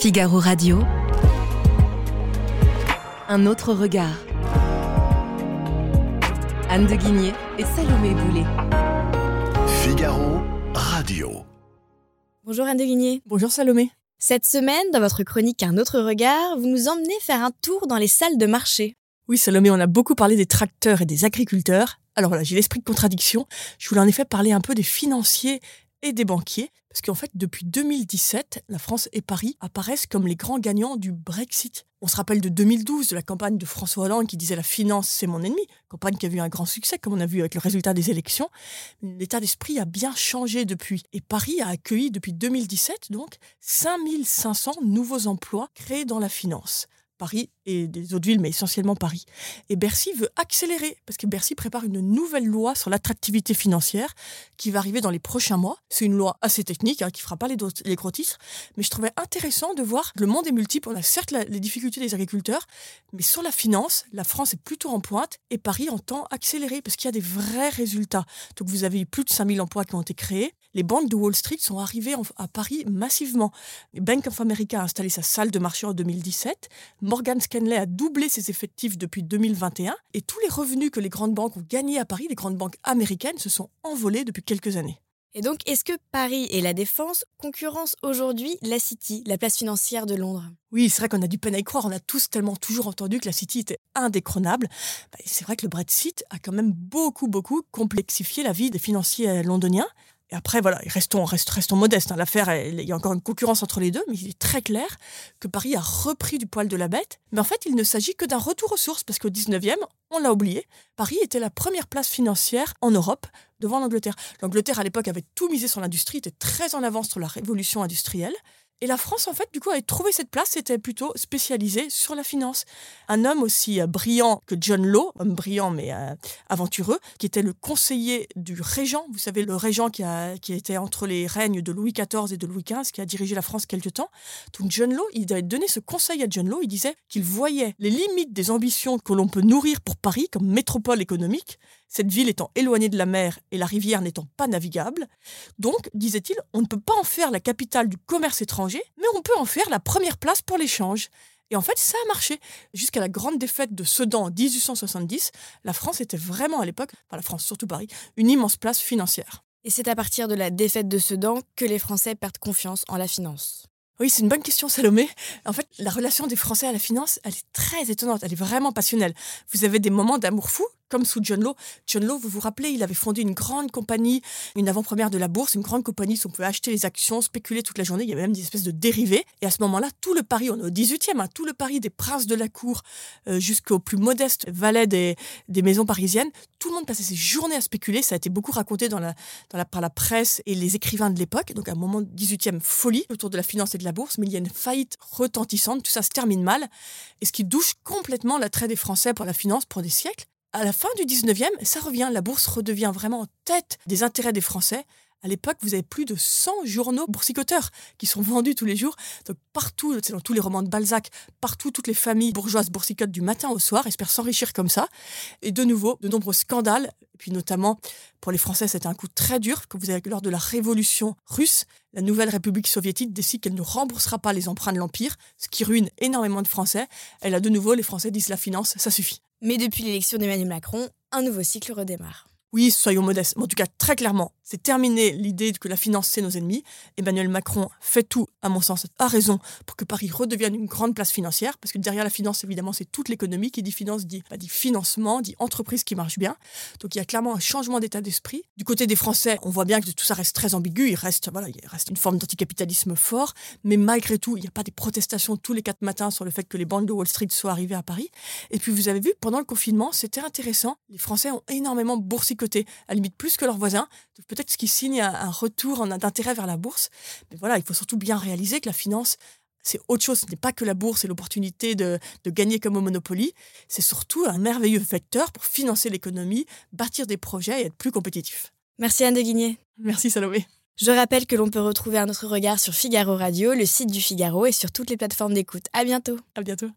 Figaro Radio. Un autre regard. Anne de Guigné et Salomé Boulet. Figaro Radio. Bonjour Anne de Guigné. Bonjour Salomé. Cette semaine, dans votre chronique Un autre regard, vous nous emmenez faire un tour dans les salles de marché. Oui Salomé, on a beaucoup parlé des tracteurs et des agriculteurs. Alors là, j'ai l'esprit de contradiction. Je voulais en effet parler un peu des financiers et des banquiers, parce qu'en fait, depuis 2017, la France et Paris apparaissent comme les grands gagnants du Brexit. On se rappelle de 2012, de la campagne de François Hollande qui disait la finance, c'est mon ennemi, campagne qui a vu un grand succès, comme on a vu avec le résultat des élections. L'état d'esprit a bien changé depuis, et Paris a accueilli depuis 2017, donc, 5500 nouveaux emplois créés dans la finance. Paris et des autres villes, mais essentiellement Paris. Et Bercy veut accélérer, parce que Bercy prépare une nouvelle loi sur l'attractivité financière qui va arriver dans les prochains mois. C'est une loi assez technique, hein, qui fera pas les, les, gros titres, mais je trouvais intéressant de voir que le monde est multiple. On a certes les difficultés des agriculteurs, mais sur la finance, la France est plutôt en pointe et Paris entend accélérer, parce qu'il y a des vrais résultats. Donc vous avez eu plus de 5000 emplois qui ont été créés. Les banques de Wall Street sont arrivées à Paris massivement. Bank of America a installé sa salle de marché en 2017. Morgan Stanley a doublé ses effectifs depuis 2021 et tous les revenus que les grandes banques ont gagnés à Paris, les grandes banques américaines, se sont envolés depuis quelques années. Et donc, est-ce que Paris et la Défense concurrencent aujourd'hui la City, la place financière de Londres? Oui, c'est vrai qu'on a du peine à y croire. On a tous tellement toujours entendu que la City était indécrônable. Bah, c'est vrai que le Brexit a quand même beaucoup, beaucoup complexifié la vie des financiers londoniens. Et après, voilà, restons, modestes. Hein. L'affaire, il y a encore une concurrence entre les deux, mais il est très clair que Paris a repris du poil de la bête. Mais en fait, il ne s'agit que d'un retour aux sources, parce qu'au 19e, on l'a oublié, Paris était la première place financière en Europe devant l'Angleterre. L'Angleterre, à l'époque, avait tout misé sur l'industrie, était très en avance sur la révolution industrielle. Et la France, en fait, du coup, avait trouvé cette place, c'était plutôt spécialisé sur la finance. Un homme aussi euh, brillant que John Law, homme brillant mais euh, aventureux, qui était le conseiller du régent, vous savez, le régent qui, a, qui était entre les règnes de Louis XIV et de Louis XV, qui a dirigé la France quelque temps. Donc John Law, il avait donné ce conseil à John Law, il disait qu'il voyait les limites des ambitions que l'on peut nourrir pour Paris comme métropole économique, cette ville étant éloignée de la mer et la rivière n'étant pas navigable. Donc, disait-il, on ne peut pas en faire la capitale du commerce étranger, mais on peut en faire la première place pour l'échange. Et en fait, ça a marché. Jusqu'à la grande défaite de Sedan en 1870, la France était vraiment à l'époque, enfin la France, surtout Paris, une immense place financière. Et c'est à partir de la défaite de Sedan que les Français perdent confiance en la finance. Oui, c'est une bonne question, Salomé. En fait, la relation des Français à la finance, elle est très étonnante, elle est vraiment passionnelle. Vous avez des moments d'amour fou, comme sous John Law. John Law, vous vous rappelez, il avait fondé une grande compagnie, une avant-première de la bourse, une grande compagnie où on pouvait acheter les actions, spéculer toute la journée. Il y avait même des espèces de dérivés. Et à ce moment-là, tout le Paris, on est au 18e, hein, tout le Paris des princes de la cour euh, jusqu'aux plus modestes valets des, maisons parisiennes, tout le monde passait ses journées à spéculer. Ça a été beaucoup raconté dans la, par la presse et les écrivains de l'époque. Donc, un moment 18e, folie autour de la finance et de la bourse, mais il y a une faillite retentissante. Tout ça se termine mal. Et ce qui douche complètement l'attrait des Français pour la finance pour des siècles à la fin du 19e, ça revient, la bourse redevient vraiment en tête des intérêts des Français. À l'époque, vous avez plus de 100 journaux boursicoteurs qui sont vendus tous les jours. Donc partout, c'est dans tous les romans de Balzac, partout, toutes les familles bourgeoises boursicotent du matin au soir, espèrent s'enrichir comme ça. Et de nouveau, de nombreux scandales. Et puis notamment, pour les Français, c'était un coup très dur que vous avez lors de la révolution russe. La nouvelle République soviétique décide qu'elle ne remboursera pas les emprunts de l'Empire, ce qui ruine énormément de Français. Et là, de nouveau, les Français disent la finance, ça suffit. Mais depuis l'élection d'Emmanuel Macron, un nouveau cycle redémarre. Oui, soyons modestes, mais en tout cas très clairement, c'est terminé l'idée que la finance, c'est nos ennemis. Emmanuel Macron fait tout, à mon sens, a raison, pour que Paris redevienne une grande place financière, parce que derrière la finance, évidemment, c'est toute l'économie. Qui dit finance dit, bah, dit financement, dit entreprise qui marche bien. Donc il y a clairement un changement d'état d'esprit. Du côté des Français, on voit bien que tout ça reste très ambigu. Il reste, voilà, il reste une forme d'anticapitalisme fort, mais malgré tout, il n'y a pas des protestations tous les quatre matins sur le fait que les banques de Wall Street soient arrivées à Paris. Et puis vous avez vu, pendant le confinement, c'était intéressant. Les Français ont énormément boursicoté, à la limite plus que leurs voisins. Ce qui signe un retour d'intérêt vers la bourse. Mais voilà, il faut surtout bien réaliser que la finance, c'est autre chose. Ce n'est pas que la bourse et l'opportunité de, de, gagner comme au Monopoly. C'est surtout un merveilleux vecteur pour financer l'économie, bâtir des projets et être plus compétitif. Merci Anne de Guigné. Merci Salomé. Je rappelle que l'on peut retrouver un autre regard sur Figaro Radio, le site du Figaro et sur toutes les plateformes d'écoute. À bientôt. À bientôt.